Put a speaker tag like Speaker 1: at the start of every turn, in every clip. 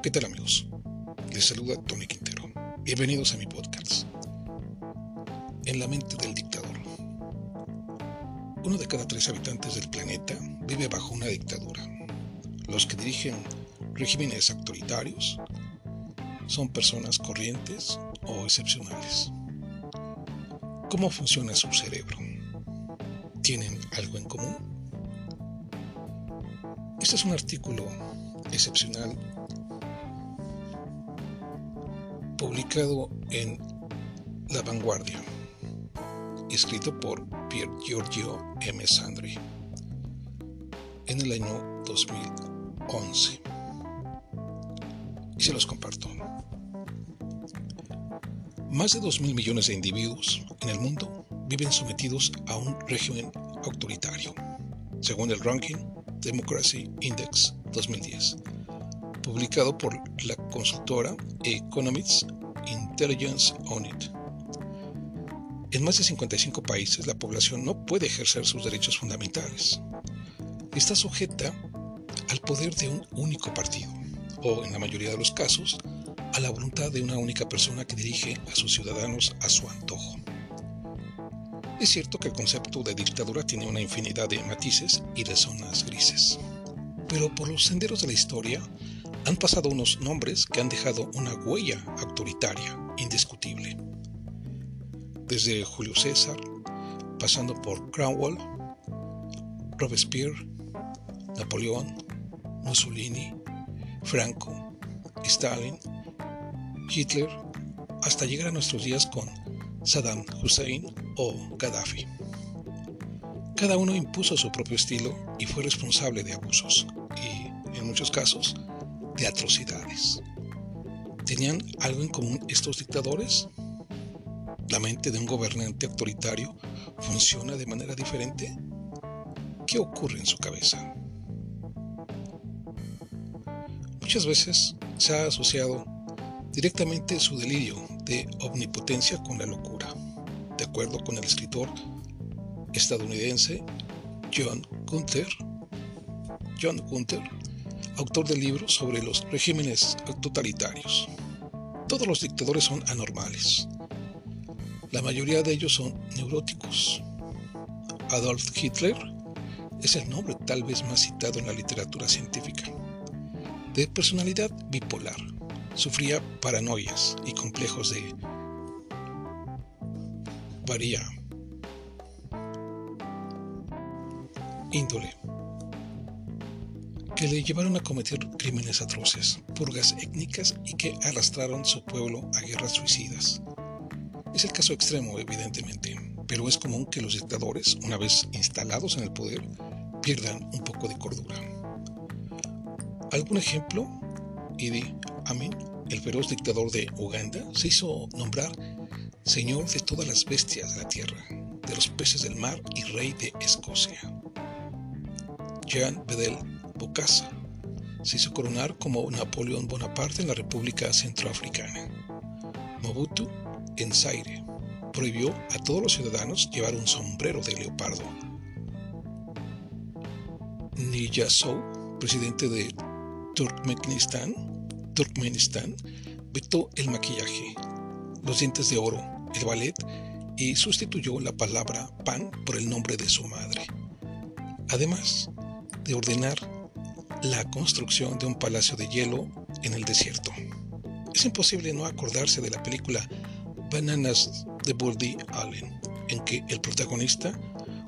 Speaker 1: ¿Qué tal amigos? Les saluda Tony Quintero. Bienvenidos a mi podcast. En la mente del dictador. Uno de cada tres habitantes del planeta vive bajo una dictadura. Los que dirigen regímenes autoritarios son personas corrientes o excepcionales. ¿Cómo funciona su cerebro? ¿Tienen algo en común? Este es un artículo excepcional publicado en La Vanguardia, escrito por Pier Giorgio M. Sandri en el año 2011. Y se los comparto. Más de 2.000 millones de individuos en el mundo viven sometidos a un régimen autoritario, según el ranking Democracy Index 2010 publicado por la consultora Economics Intelligence On It. En más de 55 países la población no puede ejercer sus derechos fundamentales. Está sujeta al poder de un único partido, o en la mayoría de los casos, a la voluntad de una única persona que dirige a sus ciudadanos a su antojo. Es cierto que el concepto de dictadura tiene una infinidad de matices y de zonas grises, pero por los senderos de la historia han pasado unos nombres que han dejado una huella autoritaria indiscutible. Desde Julio César, pasando por Cromwell, Robespierre, Napoleón, Mussolini, Franco, Stalin, Hitler, hasta llegar a nuestros días con Saddam Hussein o Gaddafi. Cada uno impuso su propio estilo y fue responsable de abusos y, en muchos casos, de atrocidades. ¿Tenían algo en común estos dictadores? ¿La mente de un gobernante autoritario funciona de manera diferente? ¿Qué ocurre en su cabeza? Muchas veces se ha asociado directamente su delirio de omnipotencia con la locura, de acuerdo con el escritor estadounidense John Gunther. John Gunther autor del libro sobre los regímenes totalitarios. Todos los dictadores son anormales. La mayoría de ellos son neuróticos. Adolf Hitler es el nombre tal vez más citado en la literatura científica. De personalidad bipolar, sufría paranoias y complejos de varía índole que le llevaron a cometer crímenes atroces, purgas étnicas y que arrastraron su pueblo a guerras suicidas. Es el caso extremo, evidentemente, pero es común que los dictadores, una vez instalados en el poder, pierdan un poco de cordura. ¿Algún ejemplo? Idi Amin, el feroz dictador de Uganda, se hizo nombrar señor de todas las bestias de la tierra, de los peces del mar y rey de Escocia. Jean Bedel Bokassa. Se hizo coronar como Napoleón Bonaparte en la República Centroafricana. Mobutu, en Zaire, prohibió a todos los ciudadanos llevar un sombrero de leopardo. Niyazov, presidente de Turkmenistán, Turkmenistán, vetó el maquillaje, los dientes de oro, el ballet y sustituyó la palabra pan por el nombre de su madre. Además de ordenar la construcción de un palacio de hielo en el desierto. Es imposible no acordarse de la película Bananas de Woody Allen, en que el protagonista,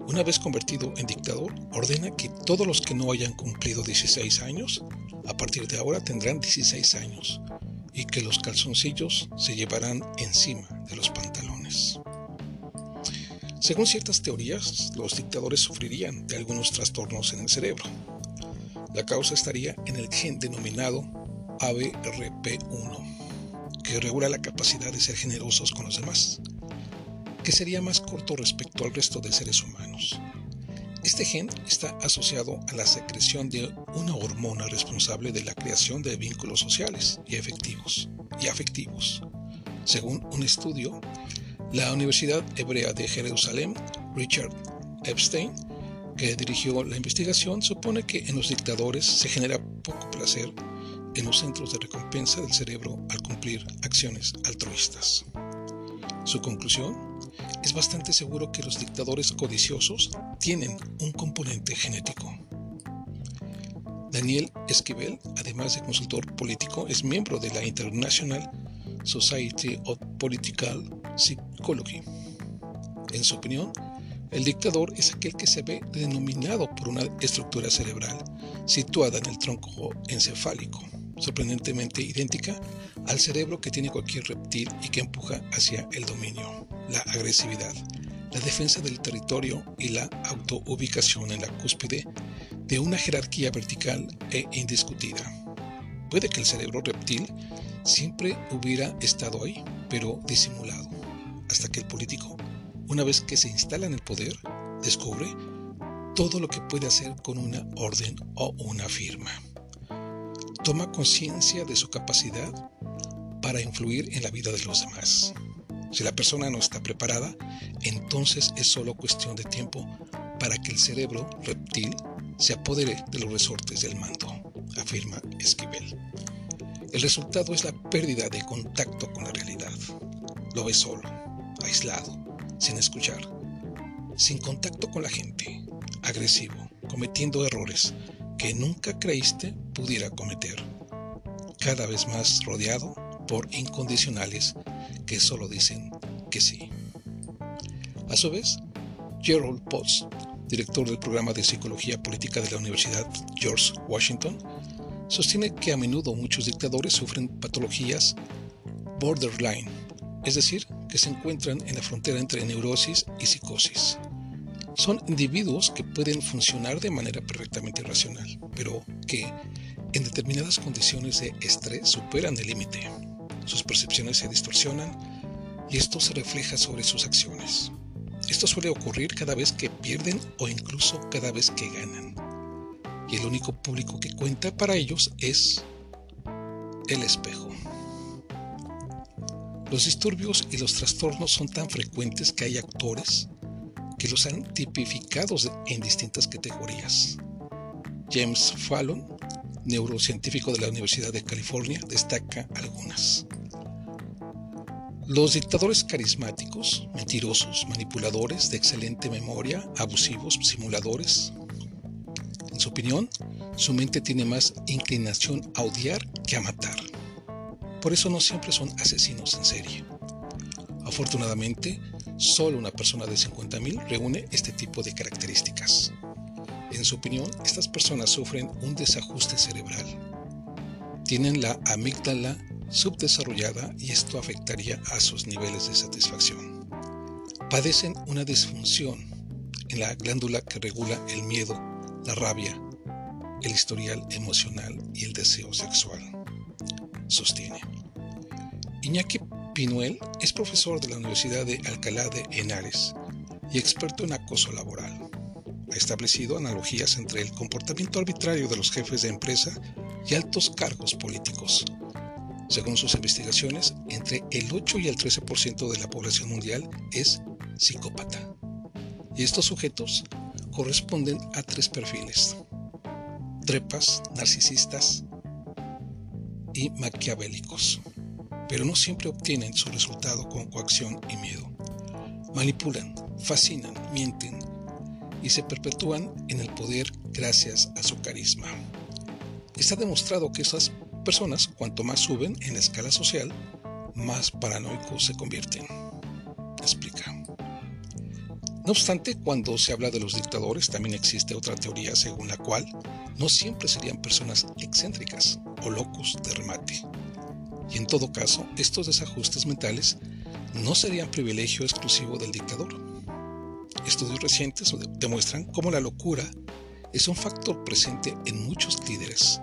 Speaker 1: una vez convertido en dictador, ordena que todos los que no hayan cumplido 16 años, a partir de ahora tendrán 16 años, y que los calzoncillos se llevarán encima de los pantalones. Según ciertas teorías, los dictadores sufrirían de algunos trastornos en el cerebro, la causa estaría en el gen denominado ABRP1, que regula la capacidad de ser generosos con los demás, que sería más corto respecto al resto de seres humanos. Este gen está asociado a la secreción de una hormona responsable de la creación de vínculos sociales y efectivos y afectivos. Según un estudio, la Universidad Hebrea de Jerusalén, Richard Epstein, que dirigió la investigación supone que en los dictadores se genera poco placer en los centros de recompensa del cerebro al cumplir acciones altruistas. Su conclusión es bastante seguro que los dictadores codiciosos tienen un componente genético. Daniel Esquivel, además de consultor político, es miembro de la International Society of Political Psychology. En su opinión, el dictador es aquel que se ve denominado por una estructura cerebral situada en el tronco encefálico, sorprendentemente idéntica al cerebro que tiene cualquier reptil y que empuja hacia el dominio, la agresividad, la defensa del territorio y la autoubicación en la cúspide de una jerarquía vertical e indiscutida. Puede que el cerebro reptil siempre hubiera estado ahí, pero disimulado, hasta que el político una vez que se instala en el poder, descubre todo lo que puede hacer con una orden o una firma. Toma conciencia de su capacidad para influir en la vida de los demás. Si la persona no está preparada, entonces es solo cuestión de tiempo para que el cerebro reptil se apodere de los resortes del mando, afirma Esquivel. El resultado es la pérdida de contacto con la realidad. Lo ve solo, aislado, sin escuchar, sin contacto con la gente, agresivo, cometiendo errores que nunca creíste pudiera cometer, cada vez más rodeado por incondicionales que solo dicen que sí. A su vez, Gerald Potts, director del programa de Psicología Política de la Universidad George Washington, sostiene que a menudo muchos dictadores sufren patologías borderline, es decir, que se encuentran en la frontera entre neurosis y psicosis. Son individuos que pueden funcionar de manera perfectamente racional, pero que en determinadas condiciones de estrés superan el límite. Sus percepciones se distorsionan y esto se refleja sobre sus acciones. Esto suele ocurrir cada vez que pierden o incluso cada vez que ganan. Y el único público que cuenta para ellos es el espejo. Los disturbios y los trastornos son tan frecuentes que hay actores que los han tipificado en distintas categorías. James Fallon, neurocientífico de la Universidad de California, destaca algunas. Los dictadores carismáticos, mentirosos, manipuladores, de excelente memoria, abusivos, simuladores. En su opinión, su mente tiene más inclinación a odiar que a matar. Por eso no siempre son asesinos en serie. Afortunadamente, solo una persona de 50.000 reúne este tipo de características. En su opinión, estas personas sufren un desajuste cerebral. Tienen la amígdala subdesarrollada y esto afectaría a sus niveles de satisfacción. Padecen una disfunción en la glándula que regula el miedo, la rabia, el historial emocional y el deseo sexual sostiene. Iñaki Pinuel es profesor de la Universidad de Alcalá de Henares y experto en acoso laboral. Ha establecido analogías entre el comportamiento arbitrario de los jefes de empresa y altos cargos políticos. Según sus investigaciones, entre el 8 y el 13% de la población mundial es psicópata. Y estos sujetos corresponden a tres perfiles. Trepas, narcisistas y maquiavélicos, pero no siempre obtienen su resultado con coacción y miedo. Manipulan, fascinan, mienten y se perpetúan en el poder gracias a su carisma. Está demostrado que esas personas, cuanto más suben en la escala social, más paranoicos se convierten. Explica. No obstante, cuando se habla de los dictadores, también existe otra teoría según la cual no siempre serían personas excéntricas o locos de remate. Y en todo caso, estos desajustes mentales no serían privilegio exclusivo del dictador. Estudios recientes demuestran cómo la locura es un factor presente en muchos líderes,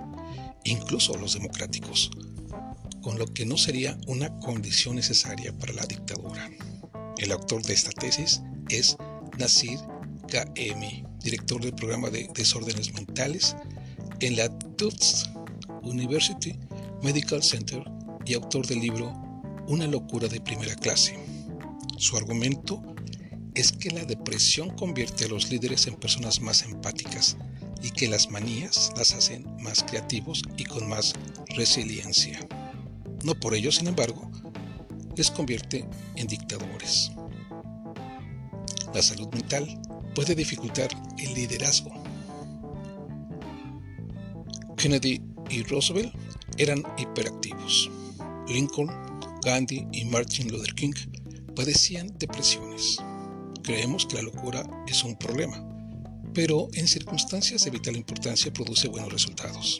Speaker 1: incluso los democráticos, con lo que no sería una condición necesaria para la dictadura. El autor de esta tesis es Nasir K.M., director del programa de desórdenes mentales en la Tufts University Medical Center y autor del libro Una locura de primera clase. Su argumento es que la depresión convierte a los líderes en personas más empáticas, y que las manías las hacen más creativos y con más resiliencia. No por ello, sin embargo, les convierte en dictadores. La salud mental puede dificultar el liderazgo. Kennedy y Roosevelt eran hiperactivos. Lincoln, Gandhi y Martin Luther King padecían depresiones. Creemos que la locura es un problema, pero en circunstancias de vital importancia produce buenos resultados.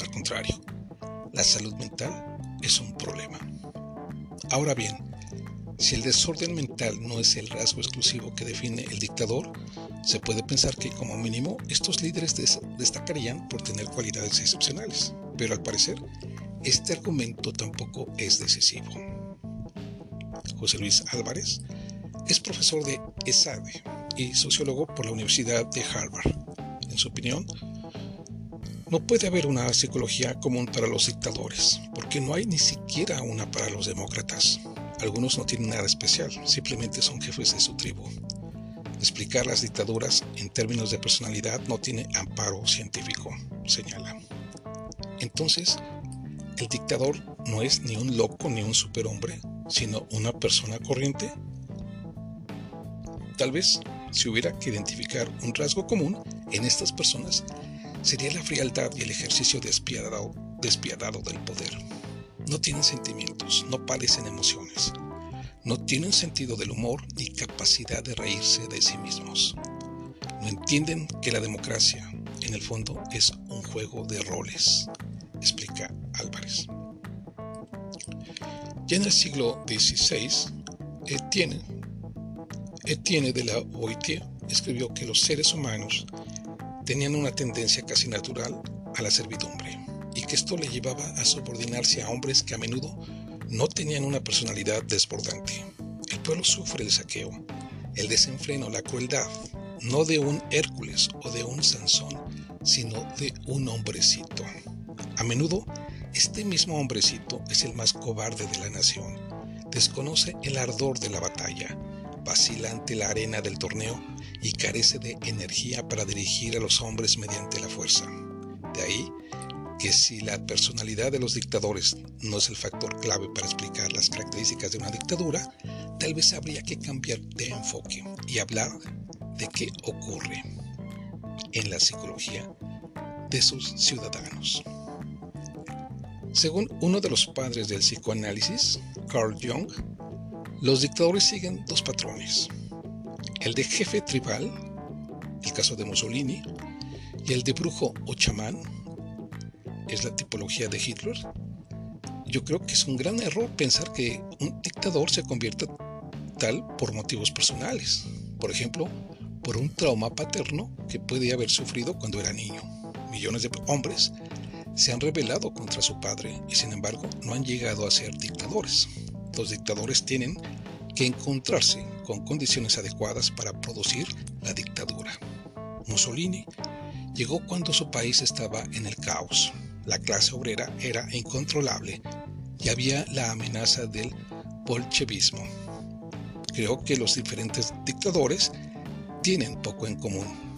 Speaker 1: Al contrario, la salud mental es un problema. Ahora bien, si el desorden mental no es el rasgo exclusivo que define el dictador, se puede pensar que como mínimo estos líderes destacarían por tener cualidades excepcionales, pero al parecer este argumento tampoco es decisivo. José Luis Álvarez es profesor de ESADE y sociólogo por la Universidad de Harvard. En su opinión, no puede haber una psicología común para los dictadores, porque no hay ni siquiera una para los demócratas. Algunos no tienen nada especial, simplemente son jefes de su tribu. Explicar las dictaduras en términos de personalidad no tiene amparo científico, señala. Entonces, el dictador no es ni un loco ni un superhombre, sino una persona corriente. Tal vez, si hubiera que identificar un rasgo común en estas personas, sería la frialdad y el ejercicio despiadado, despiadado del poder. No tienen sentimientos, no padecen emociones, no tienen sentido del humor ni capacidad de reírse de sí mismos. No entienden que la democracia, en el fondo, es un juego de roles, explica Álvarez. Ya en el siglo XVI, Etienne, Etienne de la Boitier escribió que los seres humanos tenían una tendencia casi natural a la servidumbre y que esto le llevaba a subordinarse a hombres que a menudo no tenían una personalidad desbordante. El pueblo sufre el saqueo, el desenfreno, la crueldad, no de un Hércules o de un Sansón, sino de un hombrecito. A menudo, este mismo hombrecito es el más cobarde de la nación. Desconoce el ardor de la batalla, vacila ante la arena del torneo y carece de energía para dirigir a los hombres mediante la fuerza. De ahí que si la personalidad de los dictadores no es el factor clave para explicar las características de una dictadura, tal vez habría que cambiar de enfoque y hablar de qué ocurre en la psicología de sus ciudadanos. Según uno de los padres del psicoanálisis, Carl Jung, los dictadores siguen dos patrones. El de jefe tribal, el caso de Mussolini, y el de brujo o chamán, es la tipología de Hitler. Yo creo que es un gran error pensar que un dictador se convierta tal por motivos personales. Por ejemplo, por un trauma paterno que puede haber sufrido cuando era niño. Millones de hombres se han rebelado contra su padre y sin embargo no han llegado a ser dictadores. Los dictadores tienen que encontrarse con condiciones adecuadas para producir la dictadura. Mussolini llegó cuando su país estaba en el caos. La clase obrera era incontrolable y había la amenaza del bolchevismo. Creo que los diferentes dictadores tienen poco en común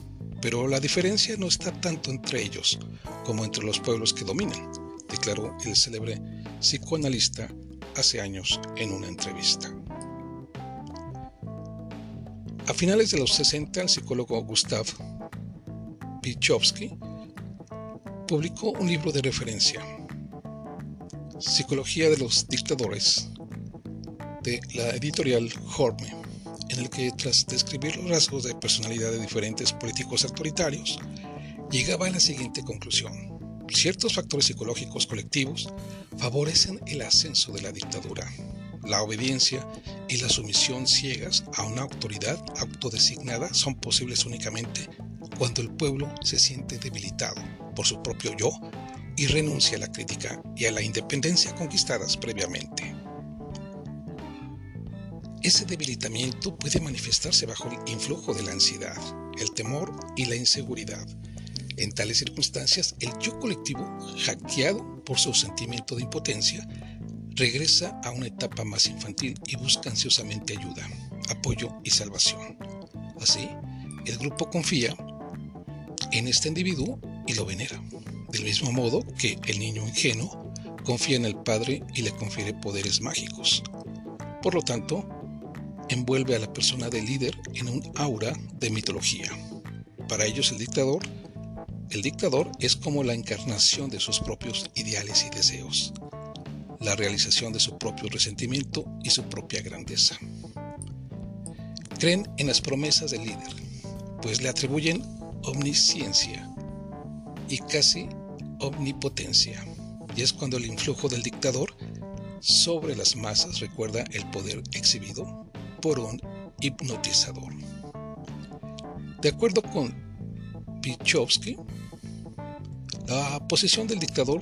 Speaker 1: pero la diferencia no está tanto entre ellos como entre los pueblos que dominan, declaró el célebre psicoanalista hace años en una entrevista. A finales de los 60, el psicólogo Gustav Pichowski publicó un libro de referencia, Psicología de los Dictadores, de la editorial Horme en el que tras describir los rasgos de personalidad de diferentes políticos autoritarios, llegaba a la siguiente conclusión. Ciertos factores psicológicos colectivos favorecen el ascenso de la dictadura. La obediencia y la sumisión ciegas a una autoridad autodesignada son posibles únicamente cuando el pueblo se siente debilitado por su propio yo y renuncia a la crítica y a la independencia conquistadas previamente. Ese debilitamiento puede manifestarse bajo el influjo de la ansiedad, el temor y la inseguridad. En tales circunstancias, el yo colectivo, hackeado por su sentimiento de impotencia, regresa a una etapa más infantil y busca ansiosamente ayuda, apoyo y salvación. Así, el grupo confía en este individuo lo venera, del mismo modo que el niño ingenuo confía en el padre y le confiere poderes mágicos. Por lo tanto, envuelve a la persona del líder en un aura de mitología. Para ellos el dictador, el dictador es como la encarnación de sus propios ideales y deseos, la realización de su propio resentimiento y su propia grandeza. Creen en las promesas del líder, pues le atribuyen omnisciencia y casi omnipotencia. Y es cuando el influjo del dictador sobre las masas recuerda el poder exhibido por un hipnotizador. De acuerdo con Pichowski, la posición del dictador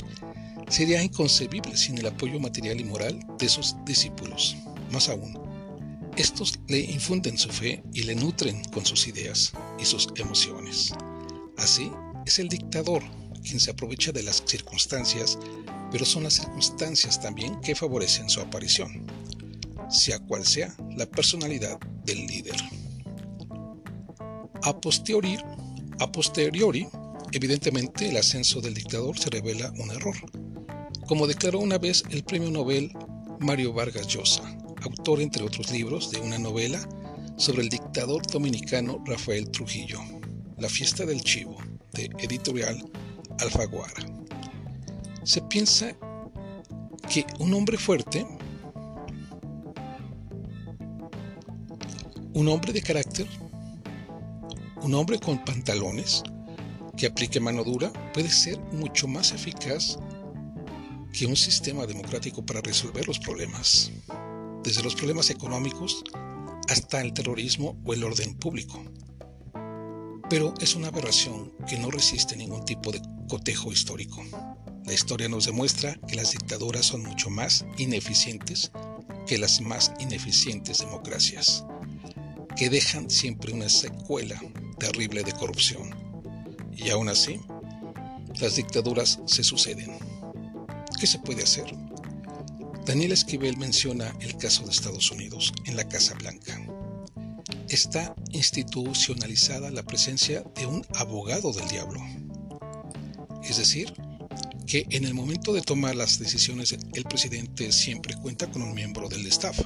Speaker 1: sería inconcebible sin el apoyo material y moral de sus discípulos. Más aún, estos le infunden su fe y le nutren con sus ideas y sus emociones. Así, es el dictador quien se aprovecha de las circunstancias, pero son las circunstancias también que favorecen su aparición, sea cual sea la personalidad del líder. A posteriori, a posteriori, evidentemente el ascenso del dictador se revela un error, como declaró una vez el premio Nobel Mario Vargas Llosa, autor entre otros libros de una novela sobre el dictador dominicano Rafael Trujillo, La fiesta del chivo, editorial Alfaguara. Se piensa que un hombre fuerte, un hombre de carácter, un hombre con pantalones que aplique mano dura puede ser mucho más eficaz que un sistema democrático para resolver los problemas desde los problemas económicos hasta el terrorismo o el orden público. Pero es una aberración que no resiste ningún tipo de cotejo histórico. La historia nos demuestra que las dictaduras son mucho más ineficientes que las más ineficientes democracias, que dejan siempre una secuela terrible de corrupción. Y aún así, las dictaduras se suceden. ¿Qué se puede hacer? Daniel Esquivel menciona el caso de Estados Unidos en la Casa Blanca. Está institucionalizada la presencia de un abogado del diablo. Es decir, que en el momento de tomar las decisiones el presidente siempre cuenta con un miembro del staff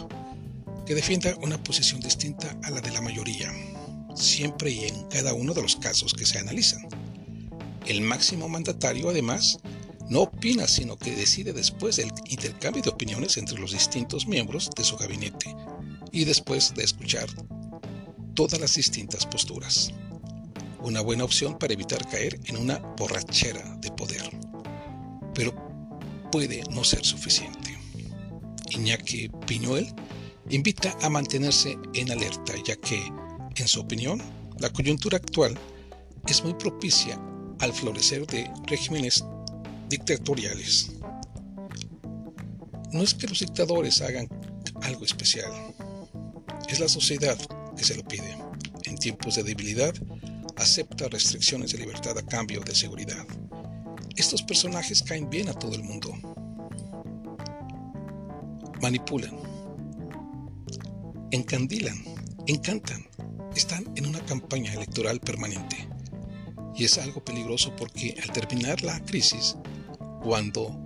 Speaker 1: que defienda una posición distinta a la de la mayoría, siempre y en cada uno de los casos que se analizan. El máximo mandatario, además, no opina, sino que decide después del intercambio de opiniones entre los distintos miembros de su gabinete y después de escuchar todas las distintas posturas. Una buena opción para evitar caer en una borrachera de poder. Pero puede no ser suficiente. Iñaki Piñuel invita a mantenerse en alerta, ya que, en su opinión, la coyuntura actual es muy propicia al florecer de regímenes dictatoriales. No es que los dictadores hagan algo especial, es la sociedad que se lo pide. En tiempos de debilidad, acepta restricciones de libertad a cambio de seguridad. Estos personajes caen bien a todo el mundo. Manipulan, encandilan, encantan, están en una campaña electoral permanente. Y es algo peligroso porque al terminar la crisis, cuando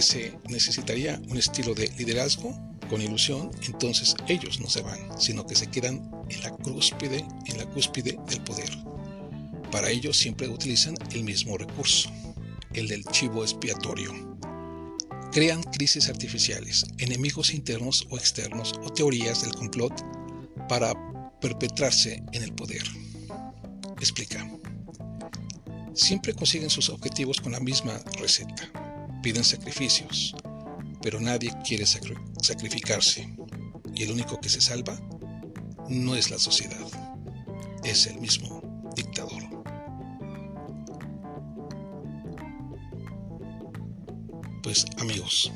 Speaker 1: se necesitaría un estilo de liderazgo con ilusión, entonces ellos no se van, sino que se quedan en la cúspide, en la cúspide del poder. Para ello siempre utilizan el mismo recurso, el del chivo expiatorio. Crean crisis artificiales, enemigos internos o externos o teorías del complot para perpetrarse en el poder. Explica. Siempre consiguen sus objetivos con la misma receta. Piden sacrificios, pero nadie quiere sacrificarse. Y el único que se salva no es la sociedad, es el mismo dictador. Pues amigos,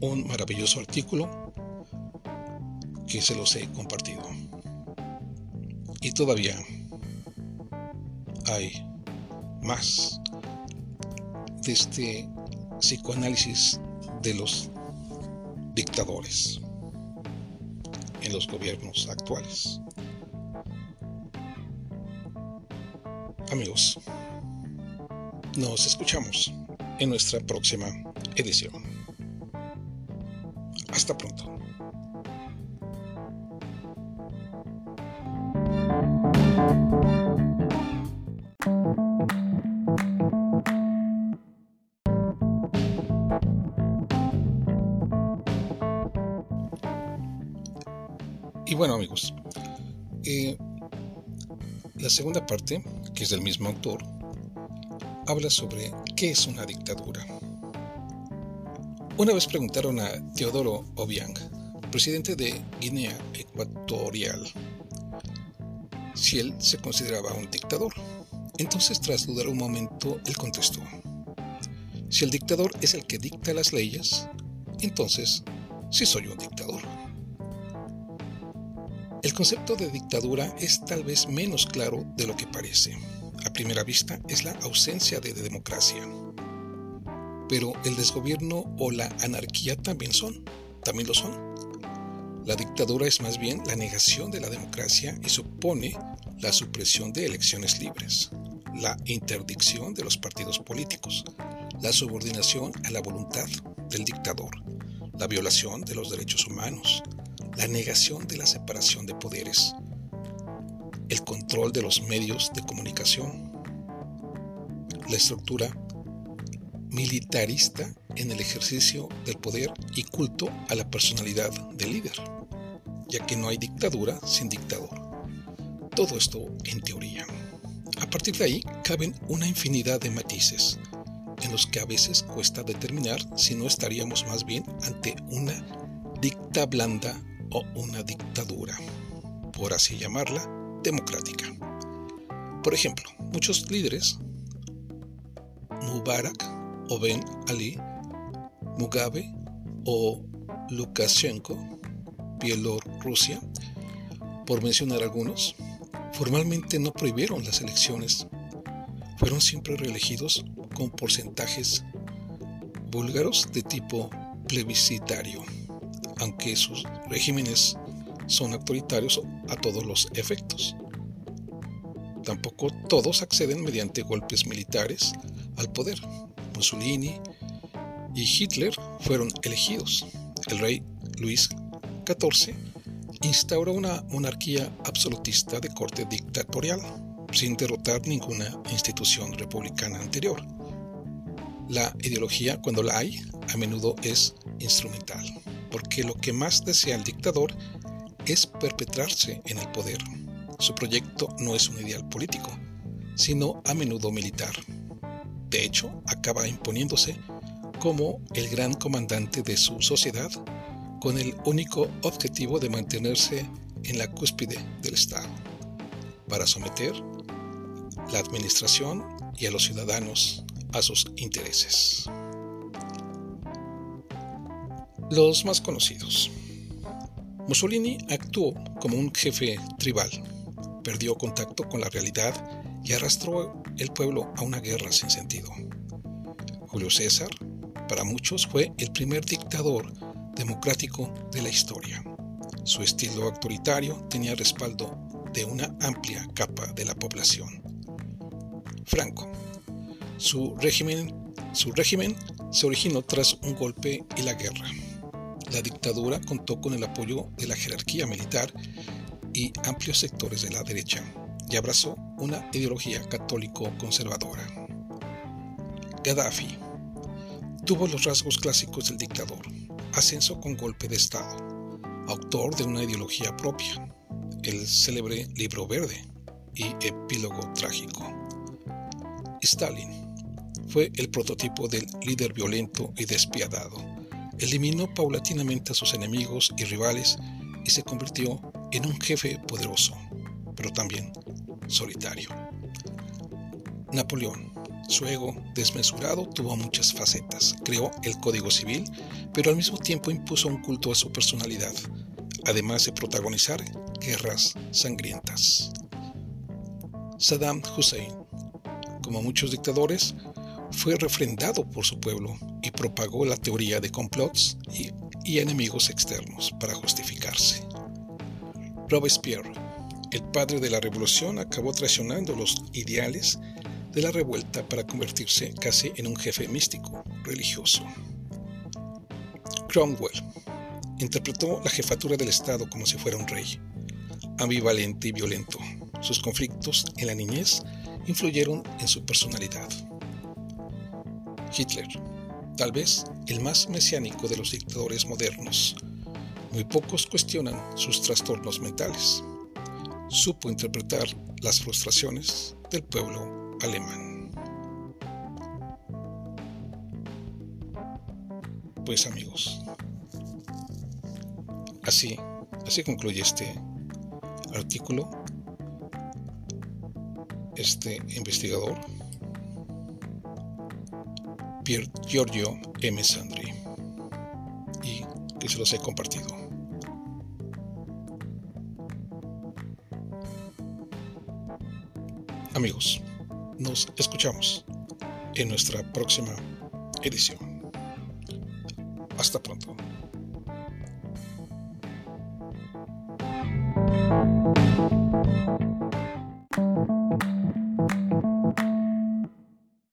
Speaker 1: un maravilloso artículo que se los he compartido. Y todavía hay más de este psicoanálisis de los dictadores en los gobiernos actuales. Amigos, nos escuchamos en nuestra próxima edición. Hasta pronto. Bueno amigos, eh, la segunda parte, que es del mismo autor, habla sobre qué es una dictadura. Una vez preguntaron a Teodoro Obiang, presidente de Guinea Ecuatorial, si él se consideraba un dictador. Entonces, tras dudar un momento, él contestó, si el dictador es el que dicta las leyes, entonces sí soy un dictador. El concepto de dictadura es tal vez menos claro de lo que parece. A primera vista es la ausencia de democracia. Pero el desgobierno o la anarquía también son, también lo son. La dictadura es más bien la negación de la democracia y supone la supresión de elecciones libres, la interdicción de los partidos políticos, la subordinación a la voluntad del dictador, la violación de los derechos humanos, la negación de la separación de poderes, el control de los medios de comunicación, la estructura militarista en el ejercicio del poder y culto a la personalidad del líder, ya que no hay dictadura sin dictador. Todo esto en teoría. A partir de ahí caben una infinidad de matices, en los que a veces cuesta determinar si no estaríamos más bien ante una dicta blanda o una dictadura, por así llamarla, democrática. Por ejemplo, muchos líderes, Mubarak o Ben Ali, Mugabe o Lukashenko, Bielorrusia, por mencionar algunos, formalmente no prohibieron las elecciones, fueron siempre reelegidos con porcentajes búlgaros de tipo plebiscitario aunque sus regímenes son autoritarios a todos los efectos. Tampoco todos acceden mediante golpes militares al poder. Mussolini y Hitler fueron elegidos. El rey Luis XIV instauró una monarquía absolutista de corte dictatorial, sin derrotar ninguna institución republicana anterior. La ideología, cuando la hay, a menudo es instrumental porque lo que más desea el dictador es perpetrarse en el poder. Su proyecto no es un ideal político, sino a menudo militar. De hecho, acaba imponiéndose como el gran comandante de su sociedad con el único objetivo de mantenerse en la cúspide del Estado, para someter la administración y a los ciudadanos a sus intereses. Los más conocidos. Mussolini actuó como un jefe tribal, perdió contacto con la realidad y arrastró el pueblo a una guerra sin sentido. Julio César, para muchos, fue el primer dictador democrático de la historia. Su estilo autoritario tenía respaldo de una amplia capa de la población. Franco. Su régimen, su régimen se originó tras un golpe y la guerra. La dictadura contó con el apoyo de la jerarquía militar y amplios sectores de la derecha y abrazó una ideología católico-conservadora. Gaddafi tuvo los rasgos clásicos del dictador, ascenso con golpe de Estado, autor de una ideología propia, el célebre libro verde y epílogo trágico. Stalin fue el prototipo del líder violento y despiadado eliminó paulatinamente a sus enemigos y rivales y se convirtió en un jefe poderoso, pero también solitario. Napoleón, su ego desmesurado tuvo muchas facetas. Creó el Código Civil, pero al mismo tiempo impuso un culto a su personalidad, además de protagonizar guerras sangrientas. Saddam Hussein, como muchos dictadores, fue refrendado por su pueblo y propagó la teoría de complots y, enemigos externos para justificarse. Robespierre, el padre de la revolución acabó traicionando los ideales de la revuelta para convertirse casi en un jefe místico religioso. Cromwell interpretó la jefatura del Estado como si fuera un rey, ambivalente y violento. Sus conflictos en la niñez influyeron en su personalidad. Hitler, tal vez el más mesiánico de los dictadores modernos, muy pocos cuestionan sus trastornos mentales. Supo interpretar las frustraciones del pueblo alemán. Pues amigos, así, así concluye este artículo, este investigador, Pier Giorgio M. Sandri, y que se los he compartido. Amigos, nos escuchamos en nuestra próxima edición. Hasta pronto.